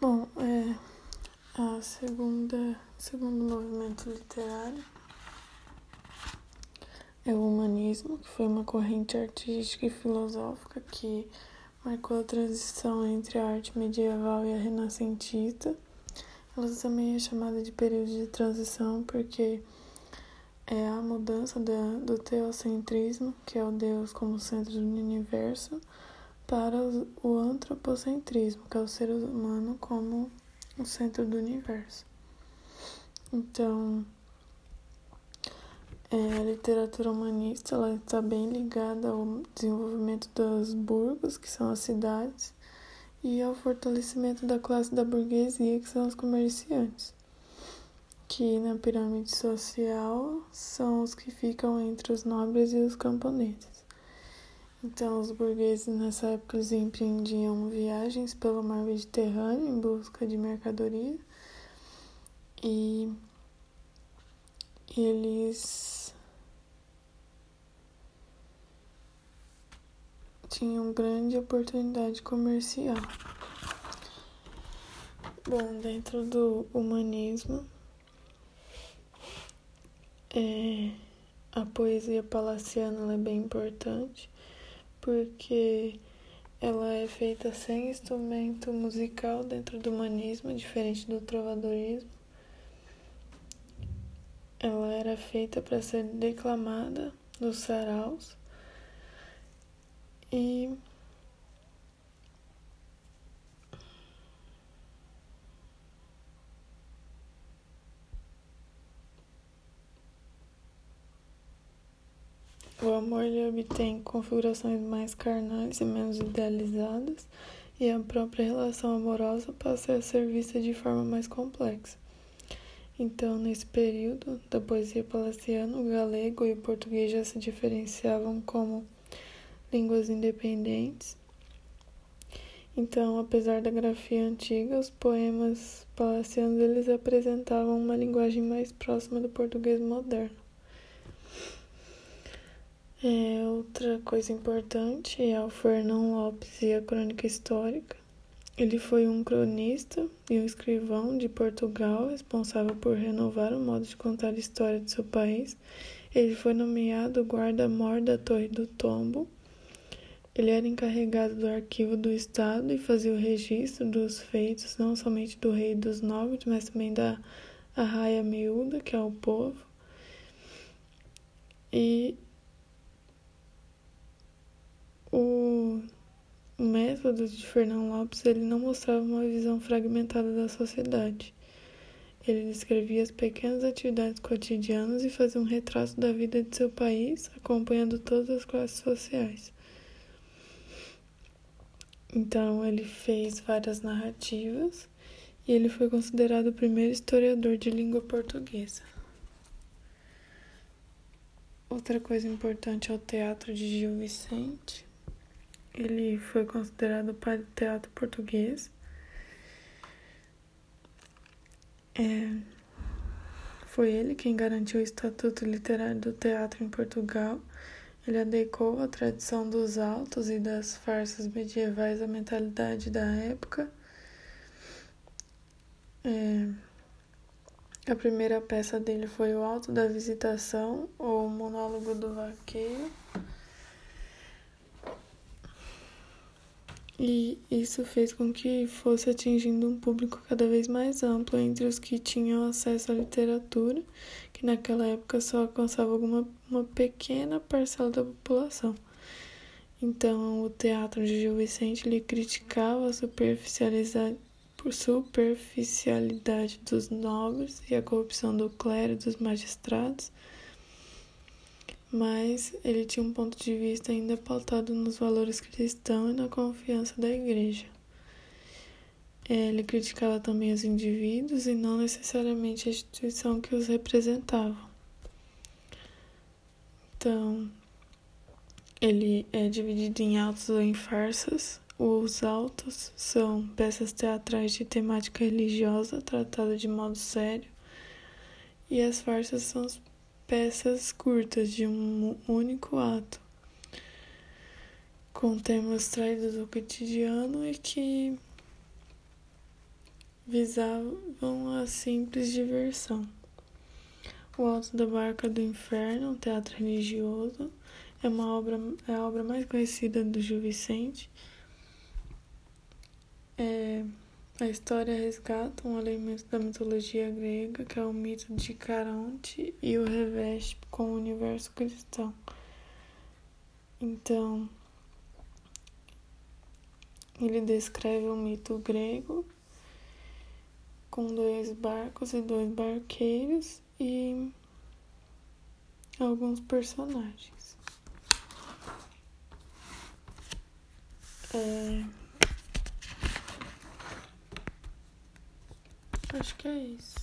Bom, é a segunda, segundo movimento literário é o humanismo, que foi uma corrente artística e filosófica que marcou a transição entre a arte medieval e a renascentista. Ela também é chamada de período de transição porque é a mudança da, do teocentrismo, que é o Deus como centro do universo, para o antropocentrismo, que é o ser humano como o centro do universo. Então, é, a literatura humanista está bem ligada ao desenvolvimento dos burgos, que são as cidades, e ao fortalecimento da classe da burguesia, que são os comerciantes, que na pirâmide social são os que ficam entre os nobres e os camponeses. Então, os burgueses nessa época eles empreendiam viagens pelo mar Mediterrâneo em busca de mercadoria e eles tinham grande oportunidade comercial. Bom, dentro do humanismo, é, a poesia palaciana é bem importante porque ela é feita sem instrumento musical dentro do humanismo, diferente do trovadorismo. Ela era feita para ser declamada nos saraus e O amor ele obtém configurações mais carnais e menos idealizadas, e a própria relação amorosa passa a ser vista de forma mais complexa. Então, nesse período da poesia palaciana, o galego e o português já se diferenciavam como línguas independentes. Então, apesar da grafia antiga, os poemas palacianos eles apresentavam uma linguagem mais próxima do português moderno. É, outra coisa importante é o Fernão Lopes e a crônica histórica. Ele foi um cronista e um escrivão de Portugal, responsável por renovar o modo de contar a história de seu país. Ele foi nomeado guarda-mor da Torre do Tombo. Ele era encarregado do arquivo do Estado e fazia o registro dos feitos, não somente do rei dos nobres, mas também da arraia miúda, que é o povo. E o método de Fernão Lopes ele não mostrava uma visão fragmentada da sociedade. Ele descrevia as pequenas atividades cotidianas e fazia um retrato da vida de seu país, acompanhando todas as classes sociais. Então, ele fez várias narrativas e ele foi considerado o primeiro historiador de língua portuguesa. Outra coisa importante é o teatro de Gil Vicente. Ele foi considerado o pai do teatro português. É, foi ele quem garantiu o estatuto literário do teatro em Portugal. Ele adequou a tradição dos altos e das farsas medievais à mentalidade da época. É, a primeira peça dele foi o Alto da Visitação, ou Monólogo do Vaqueiro. E isso fez com que fosse atingindo um público cada vez mais amplo entre os que tinham acesso à literatura, que naquela época só alcançava alguma uma pequena parcela da população. Então, o teatro de Gil Vicente lhe criticava a superficialidade, superficialidade dos nobres e a corrupção do clero e dos magistrados mas ele tinha um ponto de vista ainda pautado nos valores cristãos e na confiança da igreja. É, ele criticava também os indivíduos e não necessariamente a instituição que os representava. Então, ele é dividido em autos ou em farsas. Os autos são peças teatrais de temática religiosa tratadas de modo sério, e as farsas são peças curtas de um único ato, com temas traídos do cotidiano e que visavam a simples diversão. O Alto da Barca do Inferno, um teatro religioso, é uma obra é a obra mais conhecida do Gil Vicente. É, a história resgata um elemento da mitologia grega, que é o mito de Caronte, e o reveste com o universo cristão. Então, ele descreve o mito grego com dois barcos e dois barqueiros e alguns personagens. É... Acho que é isso.